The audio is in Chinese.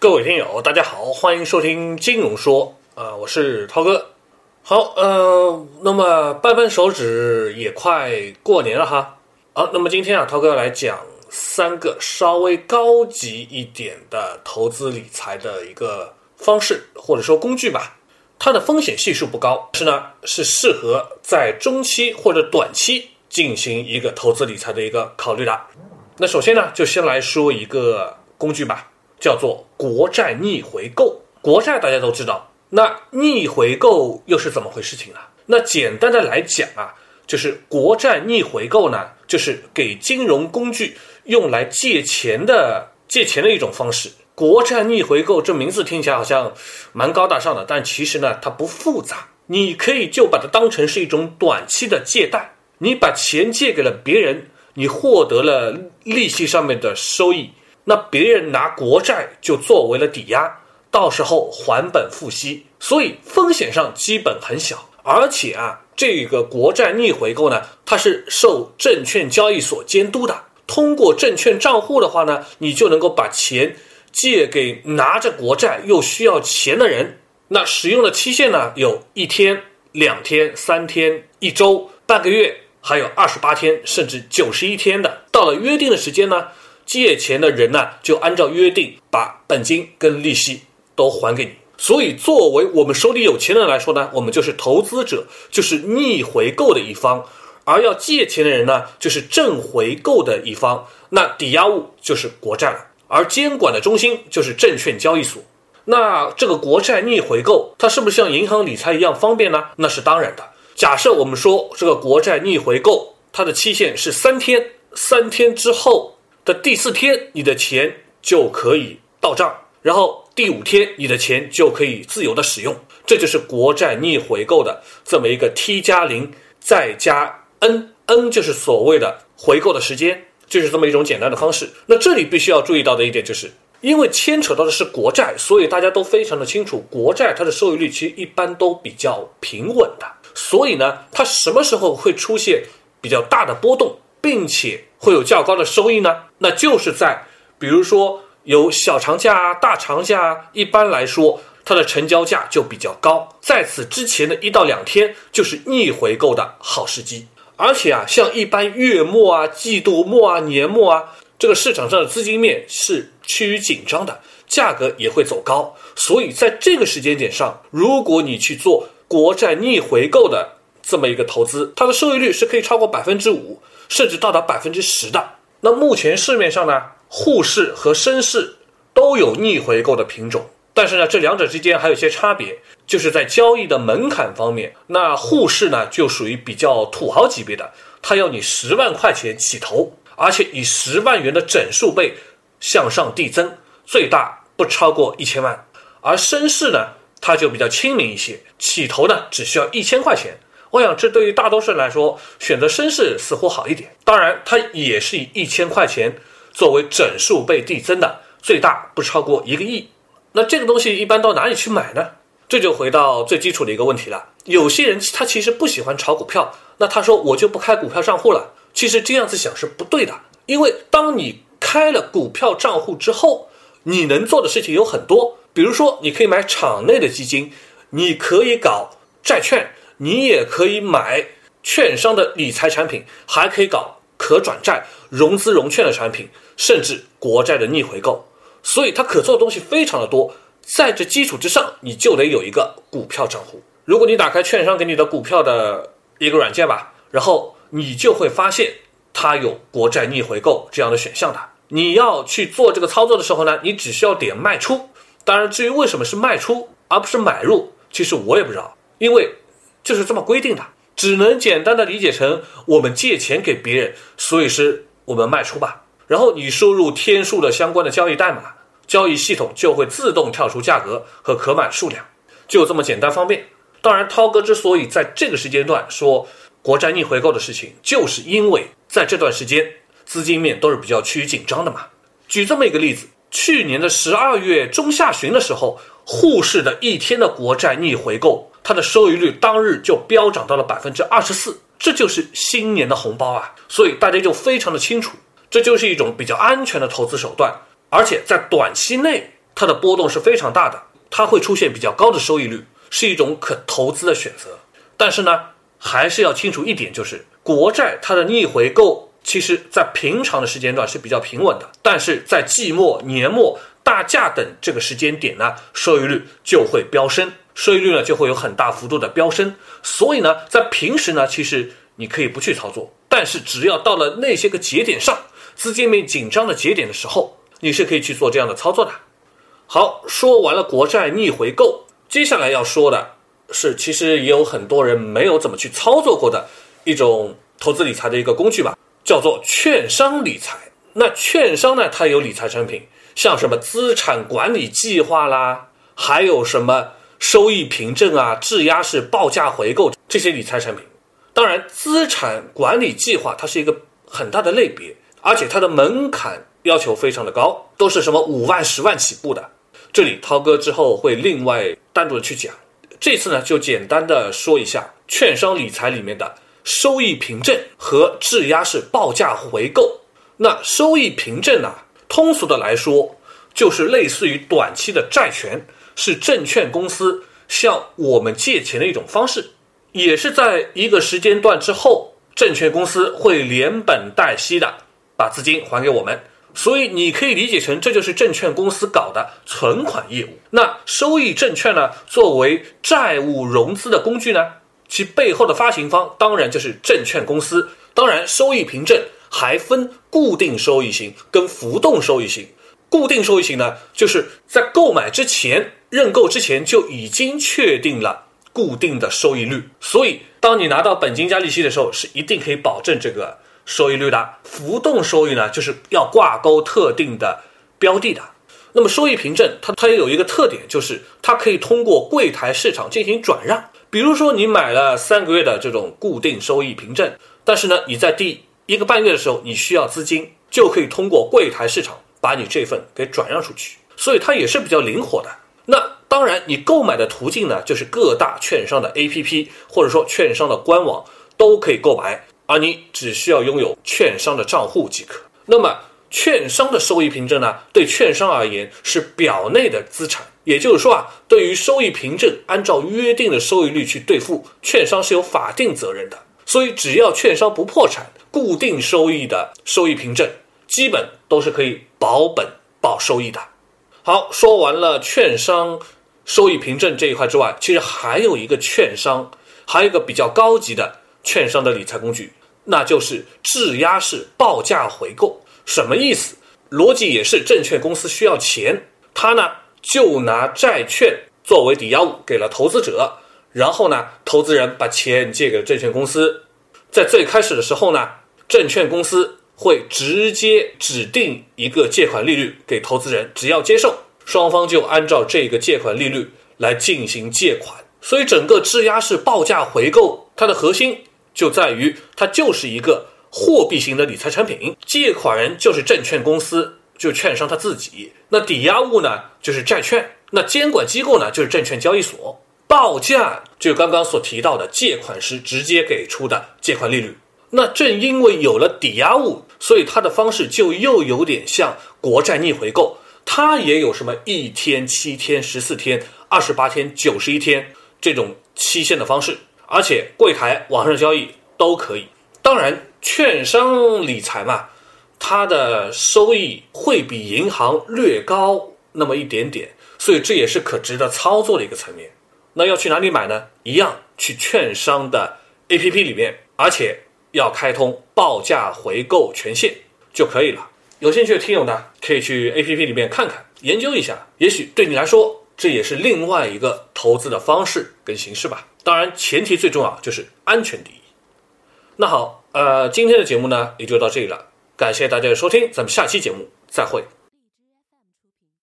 各位听友，大家好，欢迎收听金融说，啊、我是涛哥。好，呃，那么掰掰手指也快过年了哈。好，那么今天啊，涛哥要来讲三个稍微高级一点的投资理财的一个方式或者说工具吧。它的风险系数不高，是呢是适合在中期或者短期进行一个投资理财的一个考虑的。那首先呢，就先来说一个工具吧，叫做国债逆回购。国债大家都知道，那逆回购又是怎么回事情呢？那简单的来讲啊，就是国债逆回购呢，就是给金融工具用来借钱的借钱的一种方式。国债逆回购这名字听起来好像蛮高大上的，但其实呢，它不复杂。你可以就把它当成是一种短期的借贷，你把钱借给了别人，你获得了利息上面的收益，那别人拿国债就作为了抵押，到时候还本付息，所以风险上基本很小。而且啊，这个国债逆回购呢，它是受证券交易所监督的，通过证券账户的话呢，你就能够把钱。借给拿着国债又需要钱的人，那使用的期限呢？有一天、两天、三天、一周、半个月，还有二十八天，甚至九十一天的。到了约定的时间呢，借钱的人呢就按照约定把本金跟利息都还给你。所以，作为我们手里有钱人来说呢，我们就是投资者，就是逆回购的一方；而要借钱的人呢，就是正回购的一方。那抵押物就是国债了。而监管的中心就是证券交易所。那这个国债逆回购，它是不是像银行理财一样方便呢？那是当然的。假设我们说这个国债逆回购，它的期限是三天，三天之后的第四天，你的钱就可以到账，然后第五天你的钱就可以自由的使用。这就是国债逆回购的这么一个 T 加零再加 N，N 就是所谓的回购的时间。就是这么一种简单的方式。那这里必须要注意到的一点，就是因为牵扯到的是国债，所以大家都非常的清楚，国债它的收益率其实一般都比较平稳的。所以呢，它什么时候会出现比较大的波动，并且会有较高的收益呢？那就是在比如说有小长假、大长假，一般来说它的成交价就比较高，在此之前的一到两天就是逆回购的好时机。而且啊，像一般月末啊、季度末啊、年末啊，这个市场上的资金面是趋于紧张的，价格也会走高。所以在这个时间点上，如果你去做国债逆回购的这么一个投资，它的收益率是可以超过百分之五，甚至到达百分之十的。那目前市面上呢，沪市和深市都有逆回购的品种。但是呢，这两者之间还有一些差别，就是在交易的门槛方面。那沪市呢，就属于比较土豪级别的，它要你十万块钱起投，而且以十万元的整数倍向上递增，最大不超过一千万。而深市呢，它就比较亲民一些，起投呢只需要一千块钱。我想，这对于大多数人来说，选择深市似乎好一点。当然，它也是以一千块钱作为整数倍递增的，最大不超过一个亿。那这个东西一般到哪里去买呢？这就回到最基础的一个问题了。有些人他其实不喜欢炒股票，那他说我就不开股票账户了。其实这样子想是不对的，因为当你开了股票账户之后，你能做的事情有很多。比如说，你可以买场内的基金，你可以搞债券，你也可以买券商的理财产品，还可以搞可转债、融资融券的产品，甚至国债的逆回购。所以它可做的东西非常的多，在这基础之上，你就得有一个股票账户。如果你打开券商给你的股票的一个软件吧，然后你就会发现它有国债逆回购这样的选项的。你要去做这个操作的时候呢，你只需要点卖出。当然，至于为什么是卖出而不是买入，其实我也不知道，因为就是这么规定的，只能简单的理解成我们借钱给别人，所以是我们卖出吧。然后你输入天数的相关的交易代码，交易系统就会自动跳出价格和可买数量，就这么简单方便。当然，涛哥之所以在这个时间段说国债逆回购的事情，就是因为在这段时间资金面都是比较趋于紧张的嘛。举这么一个例子，去年的十二月中下旬的时候，沪市的一天的国债逆回购，它的收益率当日就飙涨到了百分之二十四，这就是新年的红包啊！所以大家就非常的清楚。这就是一种比较安全的投资手段，而且在短期内，它的波动是非常大的，它会出现比较高的收益率，是一种可投资的选择。但是呢，还是要清楚一点，就是国债它的逆回购，其实在平常的时间段是比较平稳的，但是在季末、年末、大假等这个时间点呢，收益率就会飙升，收益率呢就会有很大幅度的飙升。所以呢，在平时呢，其实你可以不去操作，但是只要到了那些个节点上，资金面紧张的节点的时候，你是可以去做这样的操作的。好，说完了国债逆回购，接下来要说的。是，其实也有很多人没有怎么去操作过的一种投资理财的一个工具吧，叫做券商理财。那券商呢，它有理财产品，像什么资产管理计划啦，还有什么收益凭证啊、质押式报价回购这些理财产品。当然，资产管理计划它是一个很大的类别，而且它的门槛要求非常的高，都是什么五万、十万起步的。这里涛哥之后会另外单独的去讲。这次呢，就简单的说一下券商理财里面的收益凭证和质押式报价回购。那收益凭证呢，通俗的来说，就是类似于短期的债权，是证券公司向我们借钱的一种方式，也是在一个时间段之后，证券公司会连本带息的把资金还给我们。所以你可以理解成，这就是证券公司搞的存款业务。那收益证券呢，作为债务融资的工具呢，其背后的发行方当然就是证券公司。当然，收益凭证还分固定收益型跟浮动收益型。固定收益型呢，就是在购买之前、认购之前就已经确定了固定的收益率，所以当你拿到本金加利息的时候，是一定可以保证这个。收益率的浮动收益呢，就是要挂钩特定的标的的。那么收益凭证它它也有一个特点，就是它可以通过柜台市场进行转让。比如说你买了三个月的这种固定收益凭证，但是呢你在第一个半月的时候你需要资金，就可以通过柜台市场把你这份给转让出去。所以它也是比较灵活的。那当然你购买的途径呢，就是各大券商的 APP 或者说券商的官网都可以购买。而你只需要拥有券商的账户即可。那么，券商的收益凭证呢？对券商而言是表内的资产，也就是说啊，对于收益凭证按照约定的收益率去兑付，券商是有法定责任的。所以，只要券商不破产，固定收益的收益凭证基本都是可以保本保收益的。好，说完了券商收益凭证这一块之外，其实还有一个券商，还有一个比较高级的券商的理财工具。那就是质押式报价回购，什么意思？逻辑也是证券公司需要钱，他呢就拿债券作为抵押物给了投资者，然后呢，投资人把钱借给证券公司，在最开始的时候呢，证券公司会直接指定一个借款利率给投资人，只要接受，双方就按照这个借款利率来进行借款。所以整个质押式报价回购，它的核心。就在于它就是一个货币型的理财产品，借款人就是证券公司，就券商他自己。那抵押物呢，就是债券。那监管机构呢，就是证券交易所。报价就刚刚所提到的借款时直接给出的借款利率。那正因为有了抵押物，所以它的方式就又有点像国债逆回购，它也有什么一天、七天、十四天、二十八天、九十一天这种期限的方式。而且柜台、网上交易都可以。当然，券商理财嘛，它的收益会比银行略高那么一点点，所以这也是可值得操作的一个层面。那要去哪里买呢？一样去券商的 APP 里面，而且要开通报价回购权限就可以了。有兴趣的听友呢，可以去 APP 里面看看、研究一下，也许对你来说，这也是另外一个投资的方式跟形式吧。当然，前提最重要就是安全第一。那好，呃，今天的节目呢也就到这里了，感谢大家的收听，咱们下期节目再会。